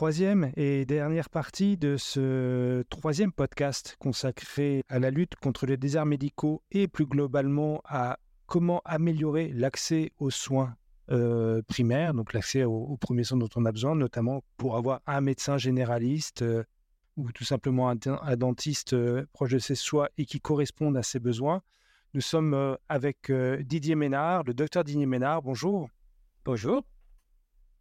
Troisième et dernière partie de ce troisième podcast consacré à la lutte contre les déserts médicaux et plus globalement à comment améliorer l'accès aux soins euh, primaires, donc l'accès aux, premiers soins dont on a besoin, notamment pour avoir un médecin généraliste euh, ou tout simplement un, dentiste euh, proche de ses soins et qui corresponde à ses besoins. Nous sommes avec Didier Ménard, le docteur Didier Ménard. Bonjour. Bonjour.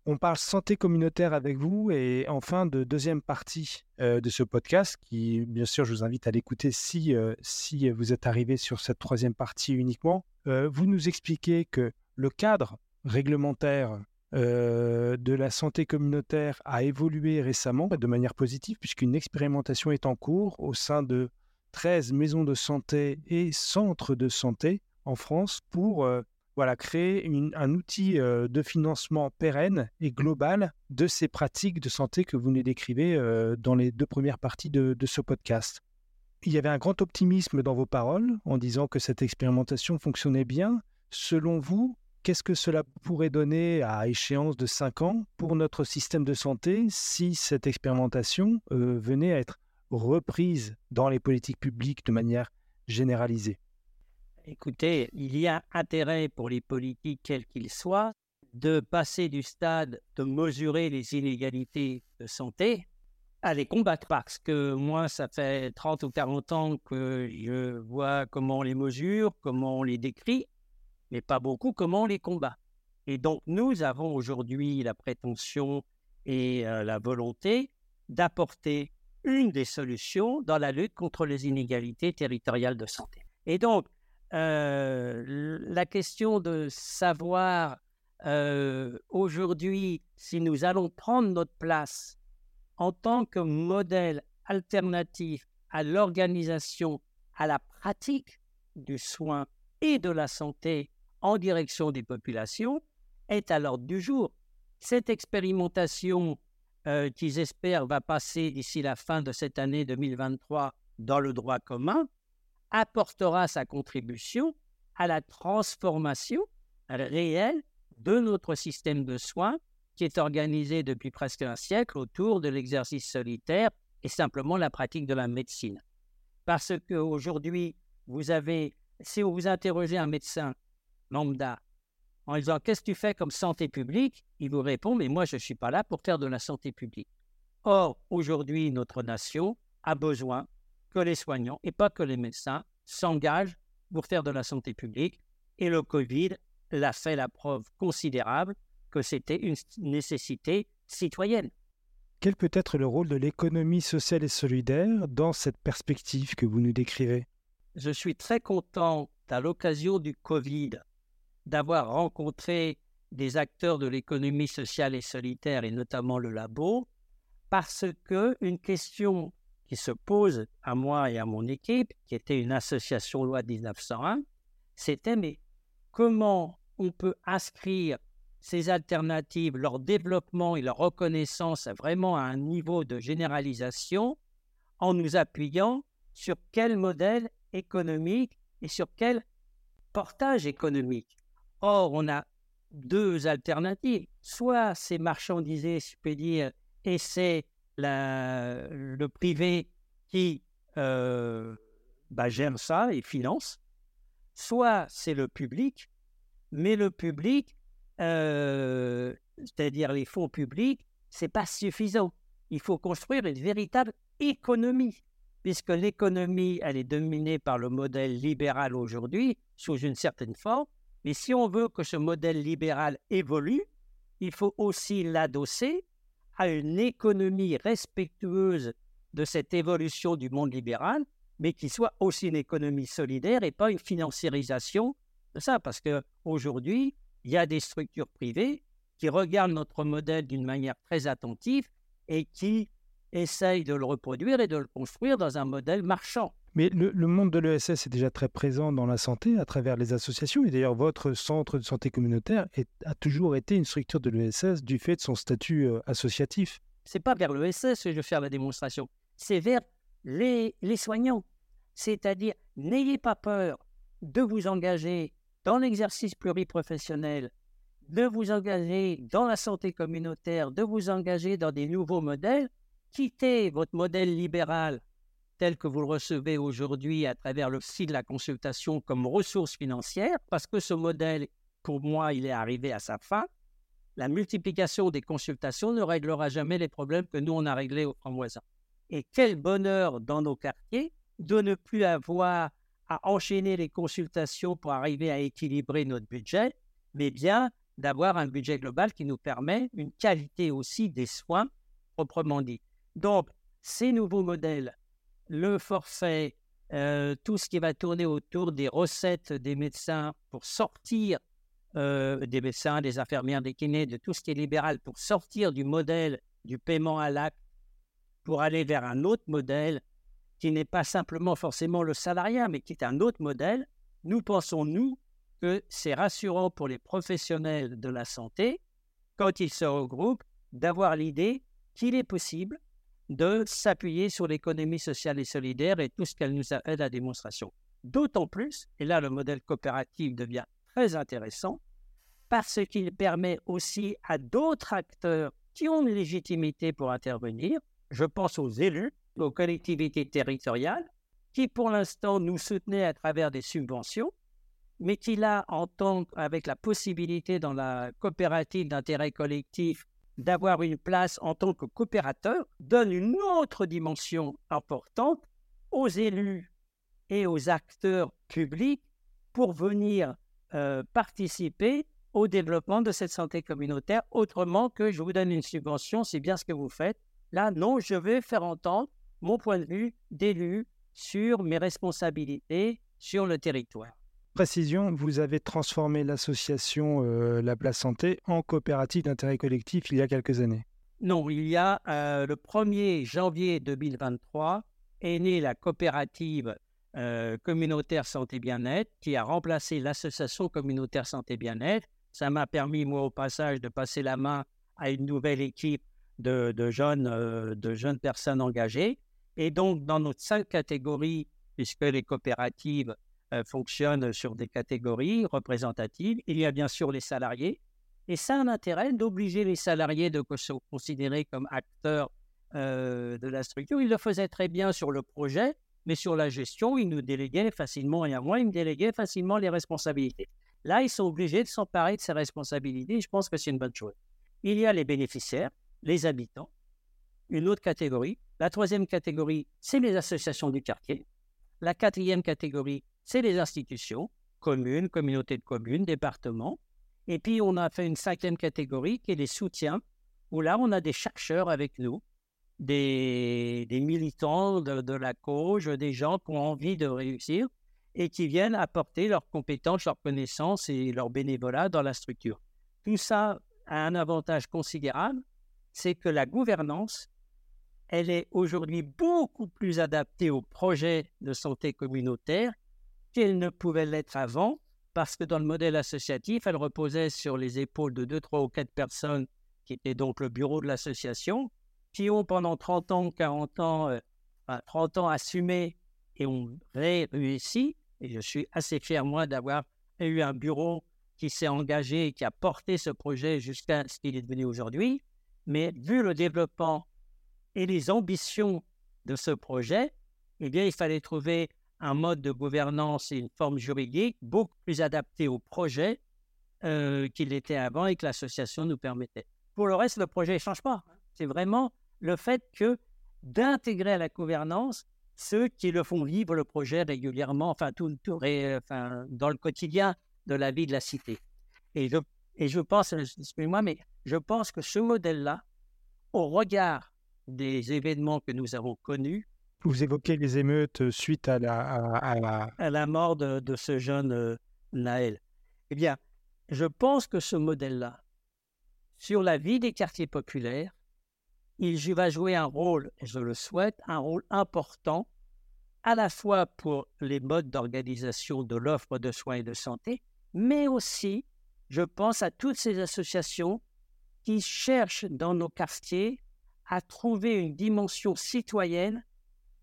On parle santé communautaire avec vous et enfin de deuxième partie euh, de ce podcast qui, bien sûr, je vous invite à l'écouter si, euh, si vous êtes arrivé sur cette troisième partie uniquement. Euh, vous nous expliquez que le cadre réglementaire de la santé communautaire a évolué récemment de manière positive puisqu'une expérimentation est en cours au sein de 13 maisons de santé et centres de santé en France pour voilà, créer un outil de financement pérenne et global de ces pratiques de santé que vous nous décrivez dans les deux premières parties de, ce podcast. Il y avait un grand optimisme dans vos paroles en disant que cette expérimentation fonctionnait bien. Selon vous, qu'est-ce que cela pourrait donner à échéance de cinq ans pour notre système de santé si cette expérimentation venait à être reprise dans les politiques publiques de manière généralisée? Écoutez, il y a intérêt pour les politiques, quels qu'ils soient, de passer du stade de mesurer les inégalités de santé à les combattre parce que moi, ça fait 30 ou 40 ans que je vois comment on les mesure, comment on les décrit, mais pas beaucoup comment on les combat. Et donc, nous avons aujourd'hui la prétention et euh, la volonté d'apporter une des solutions dans la lutte contre les inégalités territoriales de santé. Et donc, euh, la question de savoir euh, aujourd'hui si nous allons prendre notre place en tant que modèle alternatif à l'organisation, à la pratique du soin et de la santé en direction des populations est à l'ordre du jour. Cette expérimentation euh, qu'ils espèrent va passer d'ici la fin de cette année 2023 dans le droit commun apportera sa contribution à la transformation réelle de notre système de soins qui est organisé depuis presque un siècle autour de l'exercice solitaire et simplement la pratique de la médecine. Parce qu'aujourd'hui, vous avez, si vous interrogez un médecin lambda en disant Qu'est-ce que tu fais comme santé publique? Il vous répond Mais moi, je ne suis pas là pour faire de la santé publique. Or, aujourd'hui, notre nation a besoin que les soignants et pas que les médecins s'engagent pour faire de la santé publique. Et le Covid l'a fait la preuve considérable que c'était une nécessité citoyenne. Quel peut être le rôle de l'économie sociale et solidaire dans cette perspective que vous nous décrivez? Je suis très content, à l'occasion du Covid, d'avoir rencontré des acteurs de l'économie sociale et solidaire, et notamment le labo, parce que une question qui se pose à moi et à mon équipe, qui était une association loi 1901, c'était mais comment on peut inscrire ces alternatives, leur développement et leur reconnaissance vraiment à un niveau de généralisation en nous appuyant sur quel modèle économique et sur quel portage économique? Or, on a deux alternatives. Soit c'est marchandisé, je peux dire, et c'est le privé qui euh, bah, gère ça et finance, soit c'est le public, mais le public, euh, c'est-à-dire les fonds publics, c'est pas suffisant. Il faut construire une véritable économie, puisque l'économie, elle est dominée par le modèle libéral aujourd'hui, sous une certaine forme. Mais si on veut que ce modèle libéral évolue, il faut aussi l'adosser à une économie respectueuse de cette évolution du monde libéral, mais qui soit aussi une économie solidaire et pas une financiarisation de ça. Parce qu'aujourd'hui, il y a des structures privées qui regardent notre modèle d'une manière très attentive et qui essaye de le reproduire et de le construire dans un modèle marchand. Mais le, monde de l'ESS est déjà très présent dans la santé à travers les associations. Et d'ailleurs, votre centre de santé communautaire a toujours été une structure de l'ESS du fait de son statut euh, associatif. C'est pas vers l'ESS que je vais faire la démonstration, c'est vers les, les soignants. C'est-à-dire, n'ayez pas peur de vous engager dans l'exercice pluriprofessionnel, de vous engager dans la santé communautaire, de vous engager dans des nouveaux modèles, quittez votre modèle libéral tel que vous le recevez aujourd'hui à travers le site de la consultation comme ressource financière, parce que ce modèle, pour moi, il est arrivé à sa fin. La multiplication des consultations ne réglera jamais les problèmes que nous, on a réglés au voisin. Et quel bonheur dans nos quartiers de ne plus avoir à enchaîner les consultations pour arriver à équilibrer notre budget, mais bien d'avoir un budget global qui nous permet une qualité aussi des soins proprement dit. Donc, ces nouveaux modèles, le forfait, euh, tout ce qui va tourner autour des recettes des médecins pour sortir euh, des médecins, des infirmières, des kinés, de tout ce qui est libéral, pour sortir du modèle du paiement à l'acte, pour aller vers un autre modèle qui n'est pas simplement forcément le salariat, mais qui est un autre modèle, nous pensons, nous, que c'est rassurant pour les professionnels de la santé, quand ils se regroupent, d'avoir l'idée qu'il est possible de s'appuyer sur l'économie sociale et solidaire et tout ce qu'elle nous a fait démonstration. D'autant plus, et là le modèle coopératif devient très intéressant, parce qu'il permet aussi à d'autres acteurs qui ont une légitimité pour intervenir, je pense aux élus, aux collectivités territoriales, qui pour l'instant nous soutenaient à travers des subventions, mais qui là, en tant avec la possibilité dans la coopérative d'intérêt collectif d'avoir une place en tant que coopérateur, donne une autre dimension importante aux élus et aux acteurs publics pour venir euh, participer au développement de cette santé communautaire, autrement que je vous donne une subvention, c'est bien ce que vous faites. Là, non, je vais faire entendre mon point de vue d'élu sur mes responsabilités sur le territoire. Précision, vous avez transformé l'association euh, La Place Santé en coopérative d'intérêt collectif il y a quelques années. Non, il y a euh, le 1er janvier 2023 est née la coopérative euh, communautaire santé bien-être qui a remplacé l'association communautaire santé bien-être. Ça m'a permis, moi, au passage, de passer la main à une nouvelle équipe de, jeunes, de jeunes personnes engagées. Et donc, dans nos cinq catégories, puisque les coopératives euh, fonctionnent sur des catégories représentatives, il y a bien sûr les salariés. Et ça a un intérêt d'obliger les salariés de se considérer comme acteurs euh, de la structure. Ils le faisaient très bien sur le projet, mais sur la gestion, ils nous déléguaient facilement, et à moi, ils me déléguaient facilement les responsabilités. Là, ils sont obligés de s'emparer de ces responsabilités. je pense que c'est une bonne chose. Il y a les bénéficiaires, les habitants, une autre catégorie, la troisième catégorie, c'est les associations du quartier. La quatrième catégorie, c'est les institutions, communes, communautés de communes, départements. Et puis, on a fait une cinquième catégorie qui est les soutiens, où là, on a des chercheurs avec nous, des, militants de, de, la cause, des gens qui ont envie de réussir et qui viennent apporter leurs compétences, leurs connaissances et leur bénévolat dans la structure. Tout ça a un avantage considérable, c'est que la gouvernance elle est aujourd'hui beaucoup plus adaptée aux projets de santé communautaire qu'elle ne pouvait l'être avant, parce que dans le modèle associatif, elle reposait sur les épaules de deux, trois ou quatre personnes qui étaient donc le bureau de l'association, qui ont pendant 30 ans, 40 ans, 30 euh, ans assumé et ont réussi. Et je suis assez fier, moi, d'avoir eu un bureau qui s'est engagé et qui a porté ce projet jusqu'à ce qu'il est devenu aujourd'hui. Mais vu le développement et les ambitions de ce projet, eh bien, il fallait trouver un mode de gouvernance et une forme juridique beaucoup plus adapté au projet euh, qu'il était avant et que l'association nous permettait. Pour le reste, le projet ne change pas. C'est vraiment le fait que d'intégrer à la gouvernance ceux qui le font vivre le projet régulièrement, enfin, tout, tout enfin, dans le quotidien de la vie de la cité. Et je, et je pense, excusez-moi, mais je pense que ce modèle-là, au regard des événements que nous avons connus. Vous évoquez les émeutes euh, suite à la, à, la... mort de, ce jeune euh, Naël. Eh bien, je pense que ce modèle-là, sur la vie des quartiers populaires, il va jouer un rôle, je le souhaite, un rôle important à la fois pour les modes d'organisation de l'offre de soins et de santé, mais aussi, je pense à toutes ces associations qui cherchent dans nos quartiers à trouver une dimension citoyenne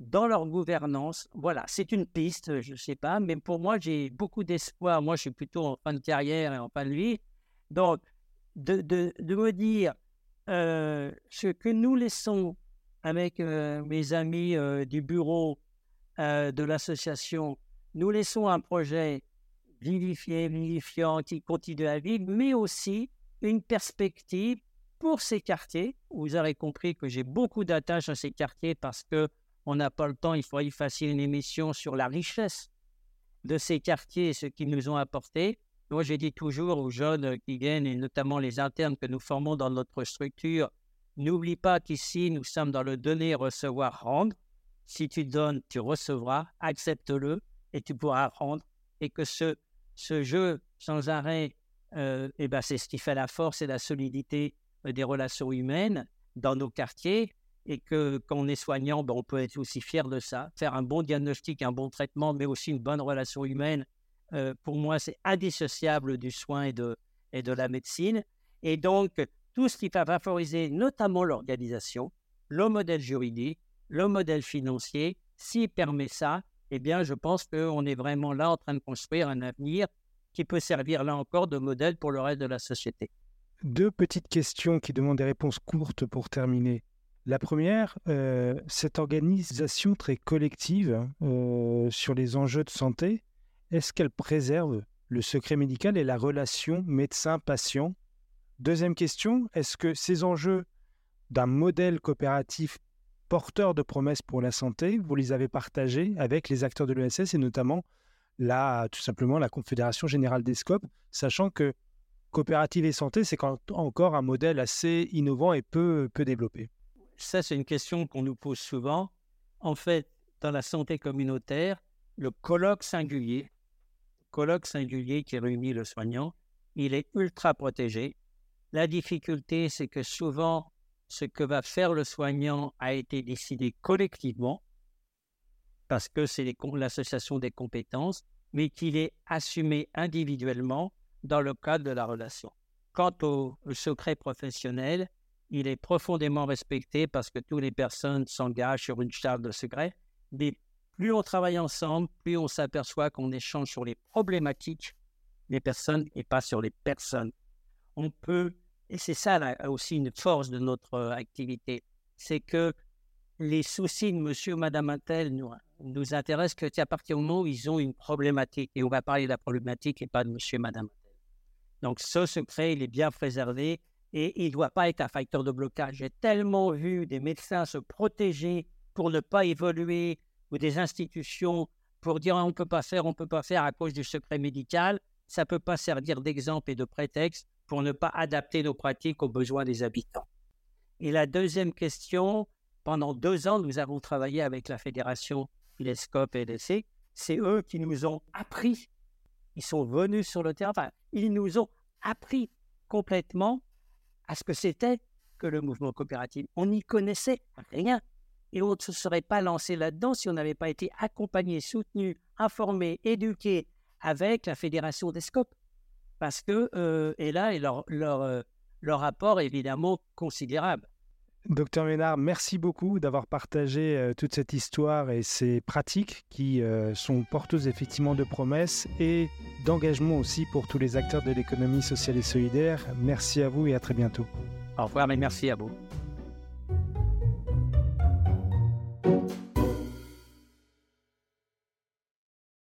dans leur gouvernance. Voilà, c'est une piste, je ne sais pas, mais pour moi, j'ai beaucoup d'espoir. Moi, je suis plutôt en fin de carrière et en fin de vie. Donc, de, de, de me dire euh, ce que nous laissons avec euh, mes amis euh, du bureau de l'association, nous laissons un projet vivifié, vivifiant, qui continue à vivre, mais aussi une perspective pour ces quartiers. Vous aurez compris que j'ai beaucoup d'attaches à ces quartiers parce que on n'a pas le temps, il faudrait y faire une émission sur la richesse de ces quartiers et ce qu'ils nous ont apporté. Moi, j'ai dit toujours aux jeunes qui viennent, et notamment les internes que nous formons dans notre structure, n'oublie pas qu'ici, nous sommes dans le donner, recevoir, rendre. Si tu donnes, tu recevras, accepte-le et tu pourras rendre. Et que ce, ce jeu sans arrêt, euh, eh ben, c'est ce qui fait la force et la solidité euh, des relations humaines dans nos quartiers et que quand on est soignant, ben, on peut être aussi fier de ça. Faire un bon diagnostic, un bon traitement, mais aussi une bonne relation humaine, euh, pour moi, c'est indissociable du soin et de, et de la médecine. Et donc, tout ce qui va favoriser notamment l'organisation, le modèle juridique, le modèle financier, s'il permet ça, eh bien, je pense qu'on est vraiment là en train de construire un avenir qui peut servir là encore de modèle pour le reste de la société. Deux petites questions qui demandent des réponses courtes pour terminer. La première, euh, cette organisation très collective euh, sur les enjeux de santé, est-ce qu'elle préserve le secret médical et la relation médecin-patient? Deuxième question, est-ce que ces enjeux d'un modèle coopératif porteur de promesses pour la santé, vous les avez partagés avec les acteurs de l'ESS et notamment là, tout simplement la Confédération Générale des Scopes, sachant que coopérative et santé, c'est encore un modèle assez innovant et peu, peu développé? Ça, c'est une question qu'on nous pose souvent. En fait, dans la santé communautaire, le colloque singulier, colloque singulier qui réunit le soignant, il est ultra protégé. La difficulté, c'est que souvent, ce que va faire le soignant a été décidé collectivement, parce que c'est l'association des compétences, mais qu'il est assumé individuellement dans le cadre de la relation. Quant au secret professionnel, il est profondément respecté parce que toutes les personnes s'engagent sur une charte de secret. Mais plus on travaille ensemble, plus on s'aperçoit qu'on échange sur les problématiques des personnes et pas sur les personnes. On peut, et c'est ça aussi une force de notre euh, activité, c'est que les soucis de monsieur madame Intel nous, nous intéressent que à partir du moment où ils ont une problématique, et on va parler de la problématique et pas de monsieur madame Intel. Donc ce secret, il est bien préservé et il ne doit pas être un facteur de blocage. J'ai tellement vu des médecins se protéger pour ne pas évoluer ou des institutions pour dire on ne peut pas faire, on ne peut pas faire à cause du secret médical. Ça ne peut pas servir d'exemple et de prétexte pour ne pas adapter nos pratiques aux besoins des habitants. Et la deuxième question, pendant deux ans, nous avons travaillé avec la fédération Philescope et LSC. C'est eux qui nous ont appris. Ils sont venus sur le terrain. Ils nous ont appris complètement à ce que c'était que le mouvement coopératif. On n'y connaissait rien. Et on ne se serait pas lancé là-dedans si on n'avait pas été accompagné, soutenu, informé, éduqué avec la Fédération des Scopes. Parce que, euh, et là, et leur, leur, euh, leur apport est évidemment considérable. Docteur Ménard, merci beaucoup d'avoir partagé euh, toute cette histoire et ces pratiques qui euh, sont porteuses effectivement de promesses et d'engagement aussi pour tous les acteurs de l'économie sociale et solidaire. Merci à vous et à très bientôt. Au revoir, mais merci à vous.